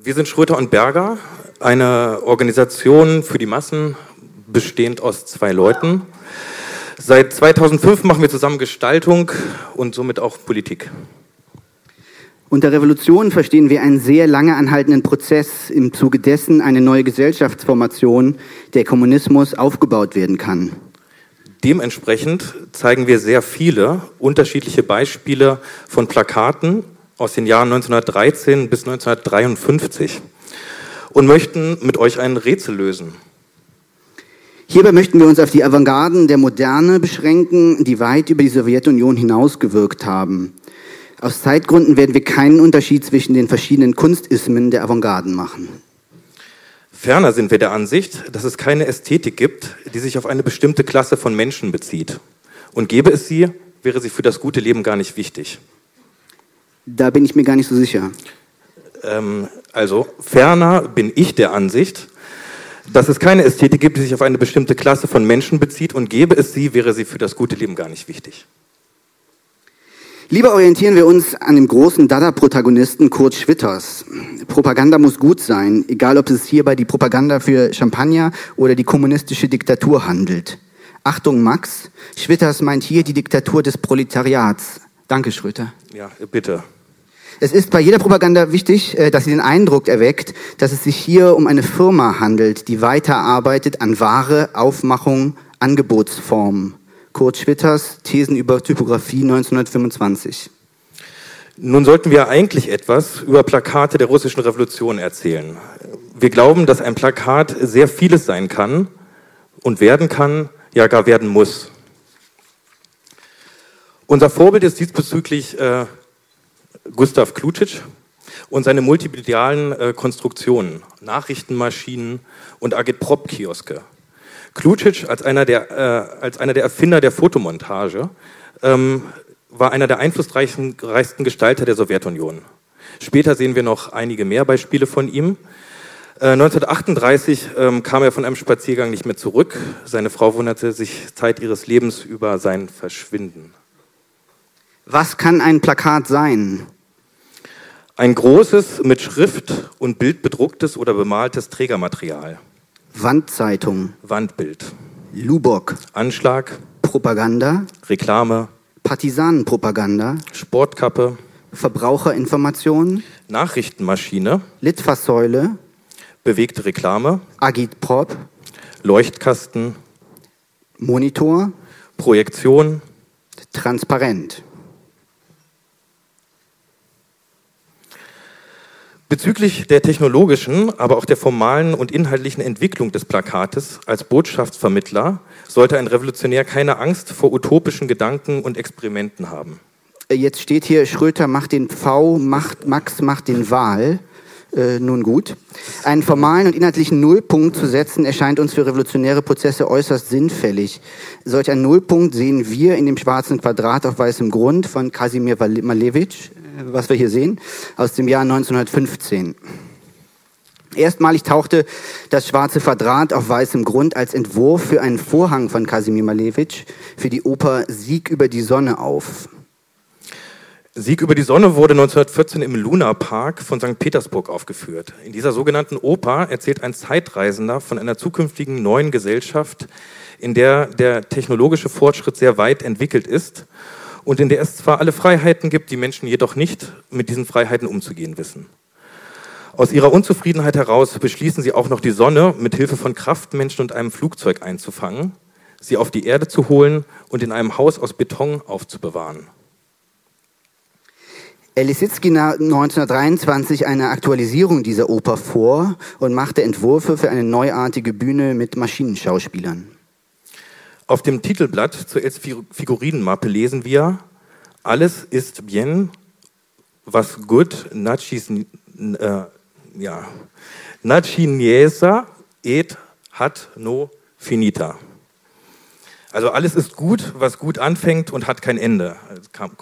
Wir sind Schröter und Berger, eine Organisation für die Massen, bestehend aus zwei Leuten. Seit 2005 machen wir zusammen Gestaltung und somit auch Politik. Unter Revolution verstehen wir einen sehr lange anhaltenden Prozess, im Zuge dessen eine neue Gesellschaftsformation, der Kommunismus, aufgebaut werden kann. Dementsprechend zeigen wir sehr viele unterschiedliche Beispiele von Plakaten aus den Jahren 1913 bis 1953 und möchten mit euch ein Rätsel lösen. Hierbei möchten wir uns auf die Avantgarden der Moderne beschränken, die weit über die Sowjetunion hinausgewirkt haben. Aus Zeitgründen werden wir keinen Unterschied zwischen den verschiedenen Kunstismen der Avantgarden machen. Ferner sind wir der Ansicht, dass es keine Ästhetik gibt, die sich auf eine bestimmte Klasse von Menschen bezieht. Und gäbe es sie, wäre sie für das gute Leben gar nicht wichtig. Da bin ich mir gar nicht so sicher. Ähm, also, ferner bin ich der Ansicht, dass es keine Ästhetik gibt, die sich auf eine bestimmte Klasse von Menschen bezieht und gäbe es sie, wäre sie für das gute Leben gar nicht wichtig. Lieber orientieren wir uns an dem großen Dada-Protagonisten Kurt Schwitters. Propaganda muss gut sein, egal ob es hierbei die Propaganda für Champagner oder die kommunistische Diktatur handelt. Achtung, Max, Schwitters meint hier die Diktatur des Proletariats. Danke, Schröter. Ja, bitte. Es ist bei jeder Propaganda wichtig, äh, dass sie den Eindruck erweckt, dass es sich hier um eine Firma handelt, die weiterarbeitet an Ware, Aufmachung, Angebotsformen. Kurt Schwitters, Thesen über Typografie 1925. Nun sollten wir eigentlich etwas über Plakate der russischen Revolution erzählen. Wir glauben, dass ein Plakat sehr vieles sein kann und werden kann, ja gar werden muss. Unser Vorbild ist diesbezüglich äh, Gustav Klucic und seine multimedialen äh, Konstruktionen, Nachrichtenmaschinen und Agitprop-Kioske. Klucic als einer, der, äh, als einer der Erfinder der Fotomontage ähm, war einer der einflussreichsten Gestalter der Sowjetunion. Später sehen wir noch einige mehr Beispiele von ihm. 1938 äh, ähm, kam er von einem Spaziergang nicht mehr zurück. Seine Frau wunderte sich Zeit ihres Lebens über sein Verschwinden. Was kann ein Plakat sein? Ein großes, mit Schrift und Bild bedrucktes oder bemaltes Trägermaterial. Wandzeitung. Wandbild. Lubok. Anschlag. Propaganda. Reklame. Partisanenpropaganda. Sportkappe. Verbraucherinformation. Nachrichtenmaschine. Litfaßsäule. Bewegte Reklame. Agitprop. Leuchtkasten. Monitor. Projektion. Transparent. Bezüglich der technologischen, aber auch der formalen und inhaltlichen Entwicklung des Plakates als Botschaftsvermittler sollte ein Revolutionär keine Angst vor utopischen Gedanken und Experimenten haben. Äh, jetzt steht hier, Schröter macht den V, macht, Max macht den Wahl. Äh, nun gut. Einen formalen und inhaltlichen Nullpunkt zu setzen, erscheint uns für revolutionäre Prozesse äußerst sinnfällig. Solch einen Nullpunkt sehen wir in dem schwarzen Quadrat auf weißem Grund von Kasimir Malevich, was wir hier sehen, aus dem Jahr 1915. Erstmalig tauchte das schwarze Quadrat auf weißem Grund als Entwurf für einen Vorhang von Kasimir Malevich für die Oper Sieg über die Sonne auf. Sieg über die Sonne wurde 1914 im Luna Park von St. Petersburg aufgeführt. In dieser sogenannten Oper erzählt ein Zeitreisender von einer zukünftigen neuen Gesellschaft, in der der technologische Fortschritt sehr weit entwickelt ist und in der es zwar alle Freiheiten gibt, die Menschen jedoch nicht mit diesen Freiheiten umzugehen wissen. Aus ihrer Unzufriedenheit heraus beschließen sie auch noch die Sonne mit Hilfe von Kraftmenschen und einem Flugzeug einzufangen, sie auf die Erde zu holen und in einem Haus aus Beton aufzubewahren. Er Lisitzky 1923 eine Aktualisierung dieser Oper vor und machte Entwürfe für eine neuartige Bühne mit Maschinenschauspielern. Auf dem Titelblatt zur Figurinenmappe lesen wir, alles ist bien, was gut, nachis, äh, ja, nachiniesa et hat no finita. Also alles ist gut, was gut anfängt und hat kein Ende,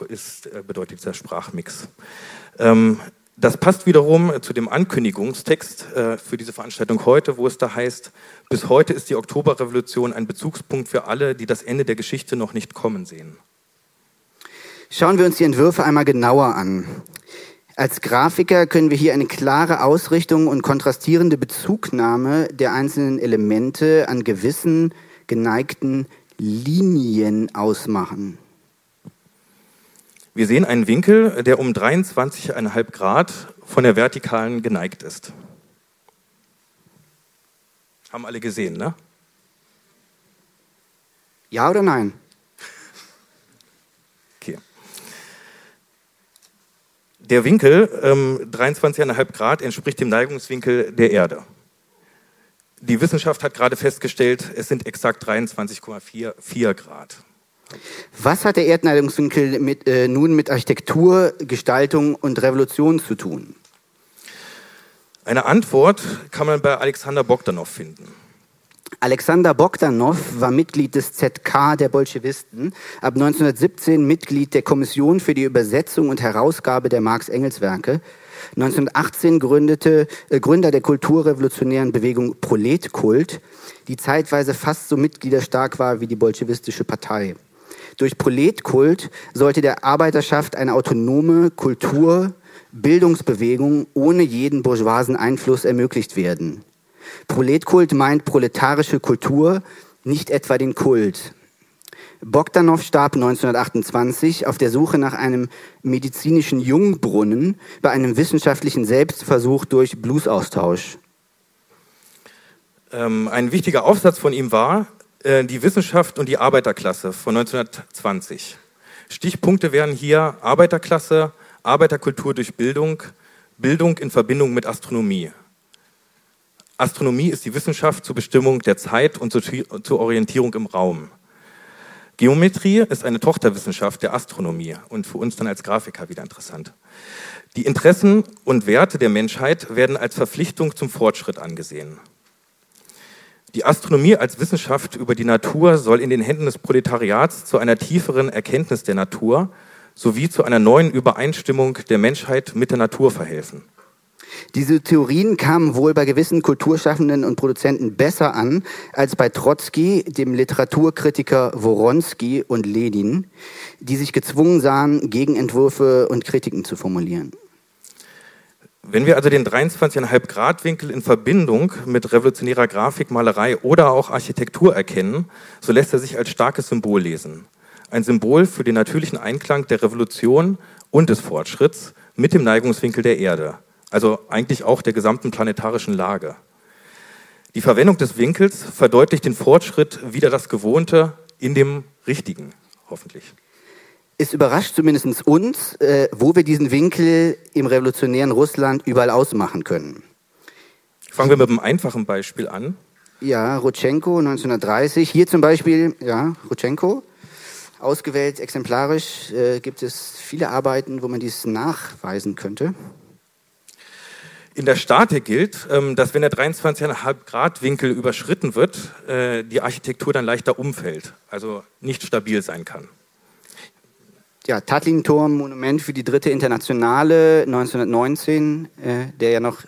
ist, äh, bedeutet dieser Sprachmix. Ähm, das passt wiederum zu dem Ankündigungstext äh, für diese Veranstaltung heute, wo es da heißt, bis heute ist die Oktoberrevolution ein Bezugspunkt für alle, die das Ende der Geschichte noch nicht kommen sehen. Schauen wir uns die Entwürfe einmal genauer an. Als Grafiker können wir hier eine klare Ausrichtung und kontrastierende Bezugnahme der einzelnen Elemente an gewissen geneigten Linien ausmachen. Wir sehen einen Winkel, der um 23,5 Grad von der vertikalen geneigt ist. Haben alle gesehen, ne? Ja oder nein? Okay. Der Winkel, ähm, 23,5 Grad, entspricht dem Neigungswinkel der Erde. Die Wissenschaft hat gerade festgestellt, es sind exakt 23,44 Grad. Was hat der Erdneigungswinkel mit, äh, nun mit Architektur, Gestaltung und Revolution zu tun? Eine Antwort kann man bei Alexander Bogdanov finden. Alexander Bogdanov war Mitglied des ZK der Bolschewisten, ab 1917 Mitglied der Kommission für die Übersetzung und Herausgabe der Marx-Engels-Werke, 1918 gründete, äh, Gründer der kulturrevolutionären Bewegung Proletkult, die zeitweise fast so mitgliederstark war wie die bolschewistische Partei. Durch Proletkult sollte der Arbeiterschaft eine autonome Kultur, Bildungsbewegung ohne jeden bourgeoisen Einfluss ermöglicht werden. Proletkult meint proletarische Kultur, nicht etwa den Kult. Bogdanov starb 1928 auf der Suche nach einem medizinischen Jungbrunnen bei einem wissenschaftlichen Selbstversuch durch Bluesaustausch. Ähm, ein wichtiger Aufsatz von ihm war äh, Die Wissenschaft und die Arbeiterklasse von 1920. Stichpunkte wären hier Arbeiterklasse, Arbeiterkultur durch Bildung, Bildung in Verbindung mit Astronomie. Astronomie ist die Wissenschaft zur Bestimmung der Zeit und zur Orientierung im Raum. Geometrie ist eine Tochterwissenschaft der Astronomie und für uns dann als Grafiker wieder interessant. Die Interessen und Werte der Menschheit werden als Verpflichtung zum Fortschritt angesehen. Die Astronomie als Wissenschaft über die Natur soll in den Händen des Proletariats zu einer tieferen Erkenntnis der Natur sowie zu einer neuen Übereinstimmung der Menschheit mit der Natur verhelfen. Diese Theorien kamen wohl bei gewissen Kulturschaffenden und Produzenten besser an als bei Trotzki, dem Literaturkritiker Woronsky und Lenin, die sich gezwungen sahen, Gegenentwürfe und Kritiken zu formulieren. Wenn wir also den 23,5 Grad Winkel in Verbindung mit revolutionärer Grafik, Malerei oder auch Architektur erkennen, so lässt er sich als starkes Symbol lesen. Ein Symbol für den natürlichen Einklang der Revolution und des Fortschritts mit dem Neigungswinkel der Erde also eigentlich auch der gesamten planetarischen Lage. Die Verwendung des Winkels verdeutlicht den Fortschritt wieder das Gewohnte in dem Richtigen, hoffentlich. Es überrascht zumindest uns, äh, wo wir diesen Winkel im revolutionären Russland überall ausmachen können. Fangen wir mit einem einfachen Beispiel an. Ja, Rutschenko 1930. Hier zum Beispiel, ja, Rutschenko. Ausgewählt exemplarisch äh, gibt es viele Arbeiten, wo man dies nachweisen könnte. In der Statik gilt, ähm, dass wenn der 23,5 Grad Winkel überschritten wird, äh, die Architektur dann leichter umfällt, also nicht stabil sein kann. Ja, Tatlin-Turm, Monument für die dritte Internationale 1919, äh, der ja noch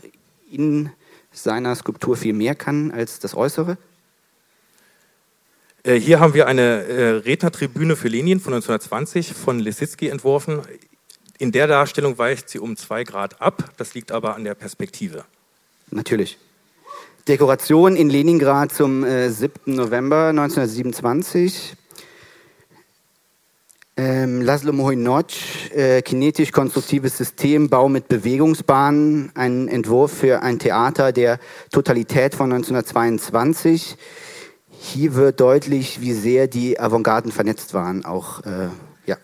in seiner Skulptur viel mehr kann als das Äußere. Äh, hier haben wir eine Rednertribüne für Lenin von 1920 von Lisitsky entworfen. In der Darstellung weicht sie um zwei Grad ab. Das liegt aber an der Perspektive. Natürlich. Dekoration in Leningrad zum äh, 7. November 1927. Ähm, Laszlo Mohinoj, äh, kinetisch-konstruktives System, Bau mit Bewegungsbahnen, ein Entwurf für ein Theater der Totalität von 1922. Hier wird deutlich, wie sehr die Avantgarden vernetzt waren, auch äh, ja,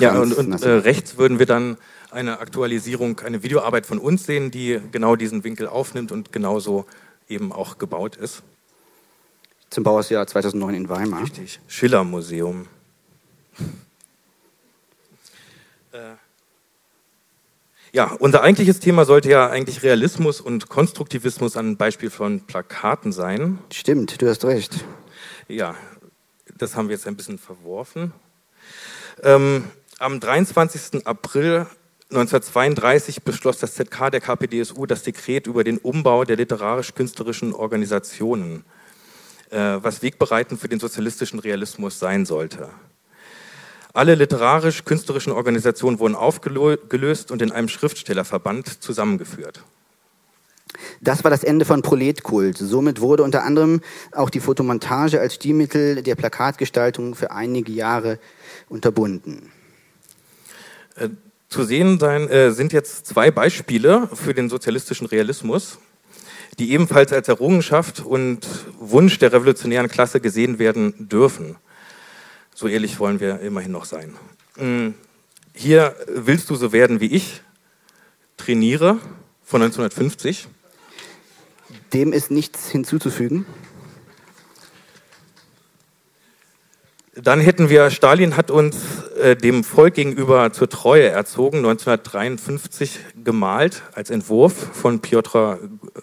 ja, und, und äh, rechts würden wir dann eine Aktualisierung, eine Videoarbeit von uns sehen, die genau diesen Winkel aufnimmt und genauso eben auch gebaut ist. Zum Bauersjahr 2009 in Weimar. Richtig. Schiller Museum. äh. Ja, unser eigentliches Thema sollte ja eigentlich Realismus und Konstruktivismus an Beispiel von Plakaten sein. Stimmt, du hast recht. Ja, das haben wir jetzt ein bisschen verworfen. Ähm, am 23. April 1932 beschloss das ZK der KPDSU das Dekret über den Umbau der literarisch-künstlerischen Organisationen, äh, was wegbereitend für den sozialistischen Realismus sein sollte. Alle literarisch-künstlerischen Organisationen wurden aufgelöst und in einem Schriftstellerverband zusammengeführt. Das war das Ende von Proletkult. Somit wurde unter anderem auch die Fotomontage als Stilmittel der Plakatgestaltung für einige Jahre unterbunden. Äh, zu sehen sein, äh, sind jetzt zwei Beispiele für den sozialistischen Realismus, die ebenfalls als Errungenschaft und Wunsch der revolutionären Klasse gesehen werden dürfen. So ehrlich wollen wir immerhin noch sein. Mm, hier willst du so werden wie ich, trainiere von 1950. Dem ist nichts hinzuzufügen. Dann hätten wir, Stalin hat uns äh, dem Volk gegenüber zur Treue erzogen, 1953 gemalt als Entwurf von Piotr,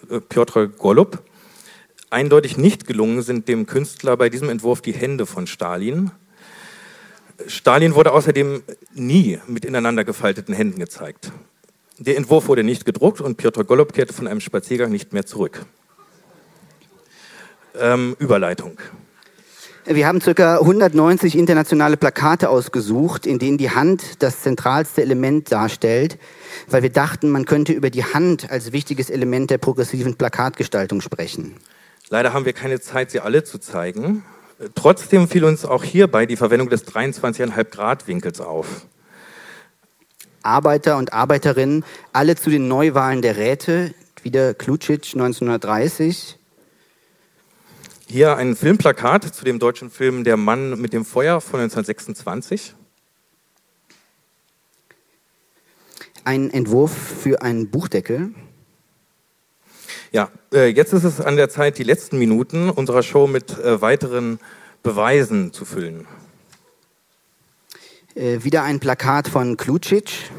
äh, Piotr Golub. Eindeutig nicht gelungen sind dem Künstler bei diesem Entwurf die Hände von Stalin. Stalin wurde außerdem nie mit ineinander gefalteten Händen gezeigt. Der Entwurf wurde nicht gedruckt und Piotr Golub kehrte von einem Spaziergang nicht mehr zurück. Ähm, Überleitung. Wir haben ca. 190 internationale Plakate ausgesucht, in denen die Hand das zentralste Element darstellt, weil wir dachten, man könnte über die Hand als wichtiges Element der progressiven Plakatgestaltung sprechen. Leider haben wir keine Zeit, sie alle zu zeigen. Trotzdem fiel uns auch hierbei die Verwendung des 23,5 Grad Winkels auf. Arbeiter und Arbeiterinnen, alle zu den Neuwahlen der Räte, wieder Klucic 1930, hier ein Filmplakat zu dem deutschen Film Der Mann mit dem Feuer von 1926. Ein Entwurf für einen Buchdeckel. Ja, äh, jetzt ist es an der Zeit, die letzten Minuten unserer Show mit äh, weiteren Beweisen zu füllen. Äh, wieder ein Plakat von Klucic.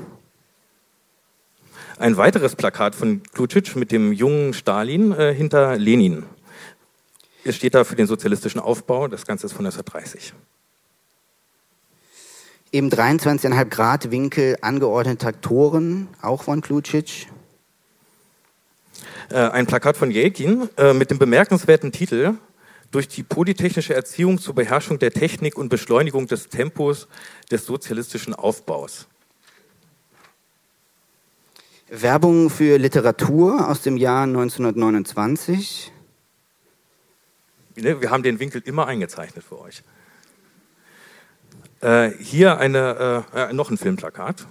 Ein weiteres Plakat von Klucic mit dem jungen Stalin hinter Lenin. Es steht da für den sozialistischen Aufbau. Das Ganze ist von 1930. Im 23,5 Grad Winkel angeordnete Traktoren, auch von Klucic. Äh, ein Plakat von Jelkin äh, mit dem bemerkenswerten Titel Durch die polytechnische Erziehung zur Beherrschung der Technik und Beschleunigung des Tempos des sozialistischen Aufbaus. Werbung für Literatur aus dem Jahr 1929. Ne, wir haben den Winkel immer eingezeichnet für euch. Äh, hier eine, äh, noch ein Filmplakat.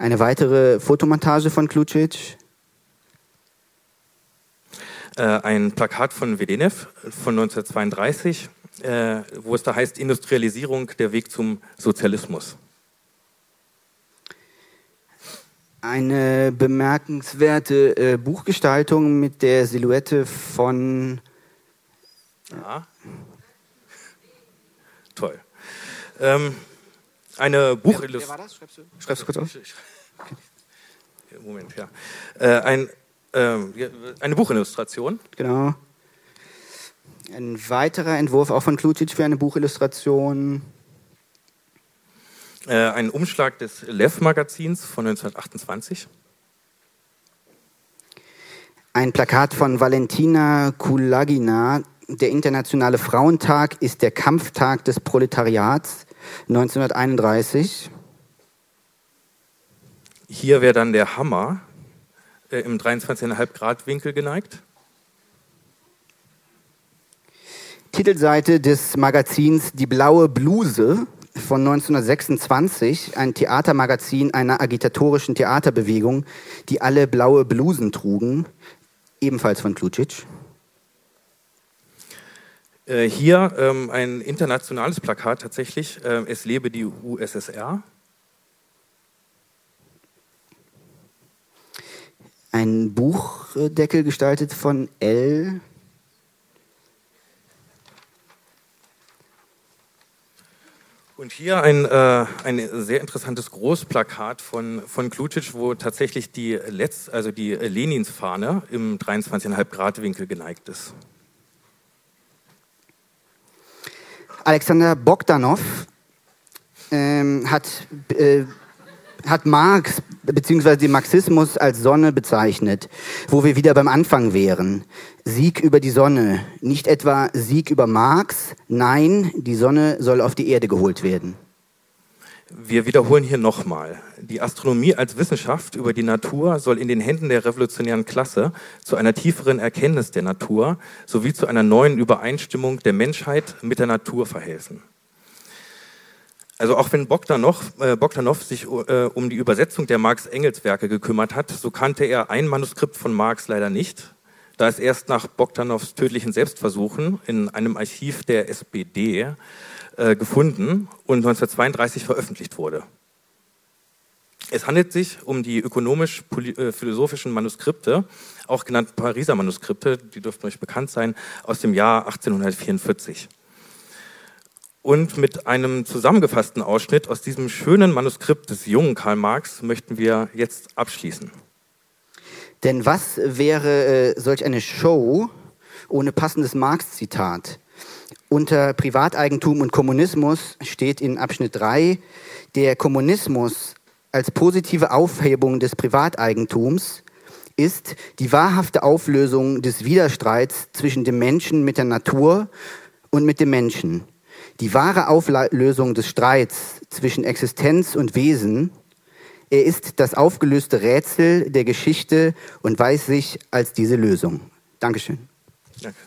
Eine weitere Fotomontage von Klucic. Äh, ein Plakat von Wedenev von 1932, äh, wo es da heißt Industrialisierung, der Weg zum Sozialismus. eine bemerkenswerte äh, Buchgestaltung mit der Silhouette von. Ja. Toll. Ähm, eine Buchillustration. Wer, war das? Schreibst du, Schreibst du kurz auf? Moment, ja. Äh, ein, äh, eine Buchillustration. Genau. Ein weiterer Entwurf auch von Klucic für eine Buchillustration. Äh, ein Umschlag des Lev-Magazins von 1928. Ein Plakat von Valentina Kulagina. Der Internationale Frauentag ist der Kampftag des Proletariats 1931. Hier wäre dann der Hammer äh, im 23,5 Grad Winkel geneigt. Titelseite des Magazins Die blaue Bluse von 1926, ein Theatermagazin einer agitatorischen Theaterbewegung, die alle blaue Blusen trugen, ebenfalls von Klucic. Äh, hier ähm, ein internationales Plakat tatsächlich, äh, es lebe die USSR. Ein Buchdeckel gestaltet von L. Und hier ein, äh, ein sehr interessantes Großplakat von, von Klucic, wo tatsächlich die, Letz-, also die Lenins-Fahne im 23,5 Grad Winkel geneigt ist. Alexander Bogdanov ähm, hat, äh, hat Marx beziehungsweise den Marxismus als Sonne bezeichnet, wo wir wieder beim Anfang wären. Sieg über die Sonne, nicht etwa Sieg über Marx, nein, die Sonne soll auf die Erde geholt werden. Wir wiederholen hier nochmal. Die Astronomie als Wissenschaft über die Natur soll in den Händen der revolutionären Klasse zu einer tieferen Erkenntnis der Natur sowie zu einer neuen Übereinstimmung der Menschheit mit der Natur verhelfen. Also auch wenn Bogdanov, äh, Bogdanov sich äh, um die Übersetzung der Marx-Engels-Werke gekümmert hat, so kannte er ein Manuskript von Marx leider nicht, da es erst nach Bogdanovs tödlichen Selbstversuchen in einem Archiv der SPD äh, gefunden und 1932 veröffentlicht wurde. Es handelt sich um die ökonomisch-philosophischen äh, Manuskripte, auch genannt Pariser Manuskripte, die dürften euch bekannt sein, aus dem Jahr 1844. Und mit einem zusammengefassten Ausschnitt aus diesem schönen Manuskript des jungen Karl Marx möchten wir jetzt abschließen. Denn was wäre äh, solch eine Show ohne passendes Marx-Zitat? Unter Privateigentum und Kommunismus steht in Abschnitt 3, der Kommunismus als positive Aufhebung des Privateigentums ist die wahrhafte Auflösung des Widerstreits zwischen dem Menschen mit der Natur und mit dem Menschen. Die wahre Auflösung des Streits zwischen Existenz und Wesen. Er ist das aufgelöste Rätsel der Geschichte und weiß sich als diese Lösung. Dankeschön. Danke.